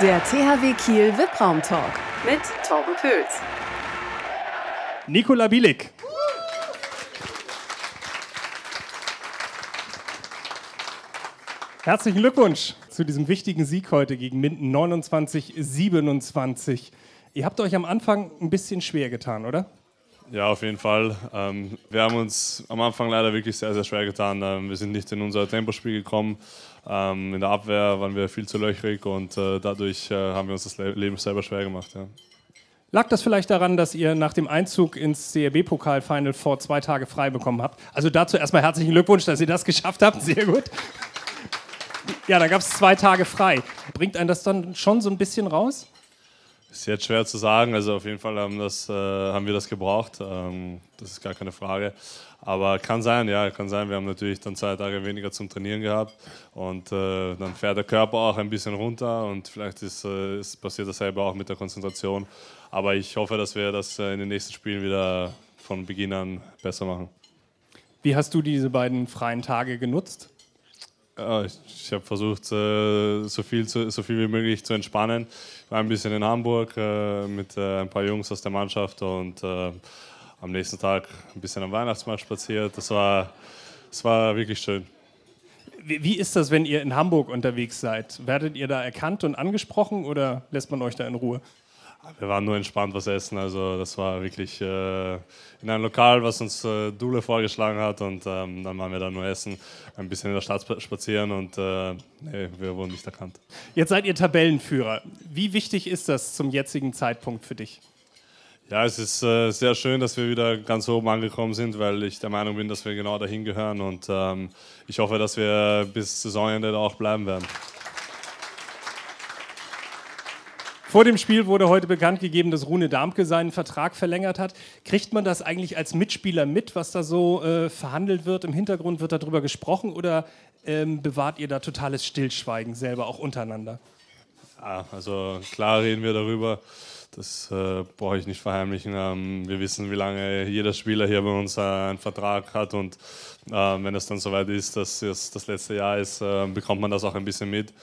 Der THW Kiel VIP-Raum Talk mit Torben Pöls. Nikola Bielik. Herzlichen Glückwunsch zu diesem wichtigen Sieg heute gegen Minden 29-27. Ihr habt euch am Anfang ein bisschen schwer getan, oder? Ja, auf jeden Fall. Ähm, wir haben uns am Anfang leider wirklich sehr, sehr schwer getan. Ähm, wir sind nicht in unser Tempospiel gekommen. Ähm, in der Abwehr waren wir viel zu löchrig und äh, dadurch äh, haben wir uns das Leben selber schwer gemacht. Ja. Lag das vielleicht daran, dass ihr nach dem Einzug ins CRB-Pokal-Final vor zwei Tagen frei bekommen habt? Also dazu erstmal herzlichen Glückwunsch, dass ihr das geschafft habt. Sehr gut. Ja, da gab es zwei Tage frei. Bringt einen das dann schon so ein bisschen raus? Ist jetzt schwer zu sagen. Also auf jeden Fall haben, das, äh, haben wir das gebraucht. Ähm, das ist gar keine Frage. Aber kann sein, ja, kann sein. Wir haben natürlich dann zwei Tage weniger zum Trainieren gehabt und äh, dann fährt der Körper auch ein bisschen runter und vielleicht ist, äh, ist passiert dasselbe auch mit der Konzentration. Aber ich hoffe, dass wir das äh, in den nächsten Spielen wieder von Beginn an besser machen. Wie hast du diese beiden freien Tage genutzt? Ich, habe versucht, äh, so, viel so viel wie möglich zu entspannen. Ich war ein bisschen in Hamburg äh, mit äh, ein paar Jungs aus der Mannschaft und am nächsten Tag ein bisschen am Weihnachtsmarkt spaziert. Das war, das war wirklich schön. Wie ist das, wenn ihr in Hamburg unterwegs seid? Werdet ihr da erkannt und angesprochen oder lässt man euch da in Ruhe? Wir waren nur entspannt was essen. Also das war wirklich äh, in einem Lokal, was uns äh, Dule vorgeschlagen hat. Und ähm, dann waren wir da nur essen, ein bisschen in der Stadt spazieren und äh, nee, wir wurden nicht erkannt. Jetzt seid ihr Tabellenführer. Wie wichtig ist das zum jetzigen Zeitpunkt für dich? Ja, es ist äh, sehr schön, dass wir wieder ganz oben angekommen sind, weil ich der Meinung bin, dass wir genau dahin gehören. Und ähm, ich hoffe, dass wir bis Saisonende da auch bleiben werden. Vor dem Spiel wurde heute bekannt gegeben, dass Rune Darmke seinen Vertrag verlängert hat. Kriegt man das eigentlich als Mitspieler mit, was da so äh, verhandelt wird? Im Hintergrund wird darüber gesprochen oder ähm, bewahrt ihr da totales Stillschweigen selber auch untereinander? Ja, also klar reden wir darüber. Das äh, brauche ich nicht verheimlichen. Ähm, wir wissen, wie lange jeder Spieler hier bei uns äh, einen Vertrag hat und äh, wenn es dann soweit ist, dass es das letzte Jahr ist, äh, bekommt man das auch ein bisschen mit.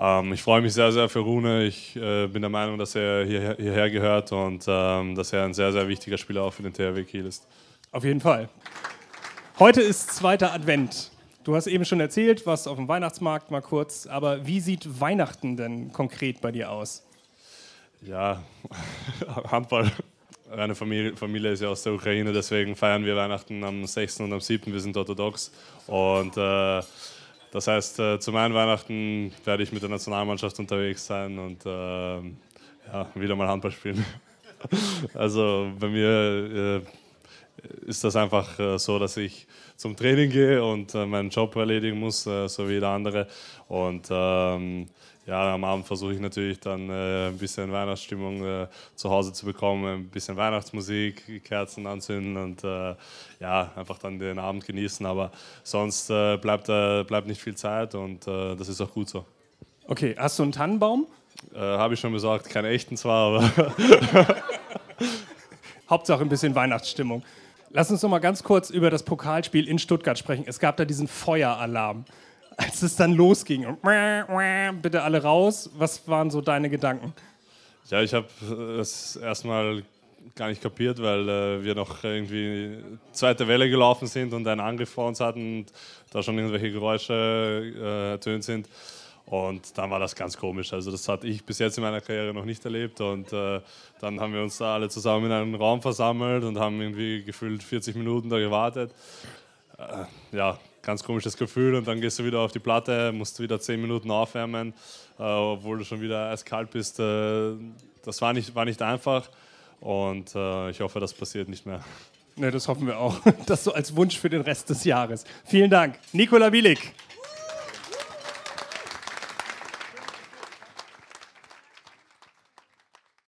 Ähm, ich freue mich sehr, sehr für Rune. Ich äh, bin der Meinung, dass er hier, hierher gehört und ähm, dass er ein sehr, sehr wichtiger Spieler auch für den THW Kiel ist. Auf jeden Fall. Heute ist zweiter Advent. Du hast eben schon erzählt, was auf dem Weihnachtsmarkt mal kurz, aber wie sieht Weihnachten denn konkret bei dir aus? Ja, Handball. Meine Familie, Familie, ist ja aus der Ukraine, deswegen feiern wir Weihnachten am 6. und am 7. Wir sind orthodox. Und äh, das heißt, äh, zu meinen Weihnachten werde ich mit der Nationalmannschaft unterwegs sein und äh, ja, wieder mal Handball spielen. also bei mir äh, ist das einfach äh, so, dass ich zum Training gehe und äh, meinen Job erledigen muss, äh, so wie jeder andere. Und ähm, ja, am Abend versuche ich natürlich dann äh, ein bisschen Weihnachtsstimmung äh, zu Hause zu bekommen, ein bisschen Weihnachtsmusik, Kerzen anzünden und äh, ja, einfach dann den Abend genießen. Aber sonst bleibt, bleibt nicht viel Zeit und das ist auch gut so. Okay, hast du einen Tannenbaum? Habe ich schon besorgt, keinen echten zwar, aber. Hauptsache ein bisschen Weihnachtsstimmung. Lass uns noch mal ganz kurz über das Pokalspiel in Stuttgart sprechen. Es gab da diesen Feueralarm als es dann losging, bitte alle raus, was waren so deine Gedanken? Ja, ich habe das erstmal gar nicht kapiert, weil äh, wir noch irgendwie zweite Welle gelaufen sind und einen Angriff vor uns hatten und da schon irgendwelche Geräusche äh, ertönt sind. Und dann war das ganz komisch. Also das hatte ich bis jetzt in meiner Karriere noch nicht erlebt. Und äh, dann haben wir uns da alle zusammen in einem Raum versammelt und haben irgendwie gefühlt 40 Minuten da gewartet. Äh, ja, ganz komisches Gefühl und dann gehst du wieder auf die Platte, musst wieder zehn Minuten aufwärmen, äh, obwohl du schon wieder eiskalt bist. Äh, das war nicht, war nicht einfach und äh, ich hoffe, das passiert nicht mehr. Ne, das hoffen wir auch. Das so als Wunsch für den Rest des Jahres. Vielen Dank. Nikola Bielik.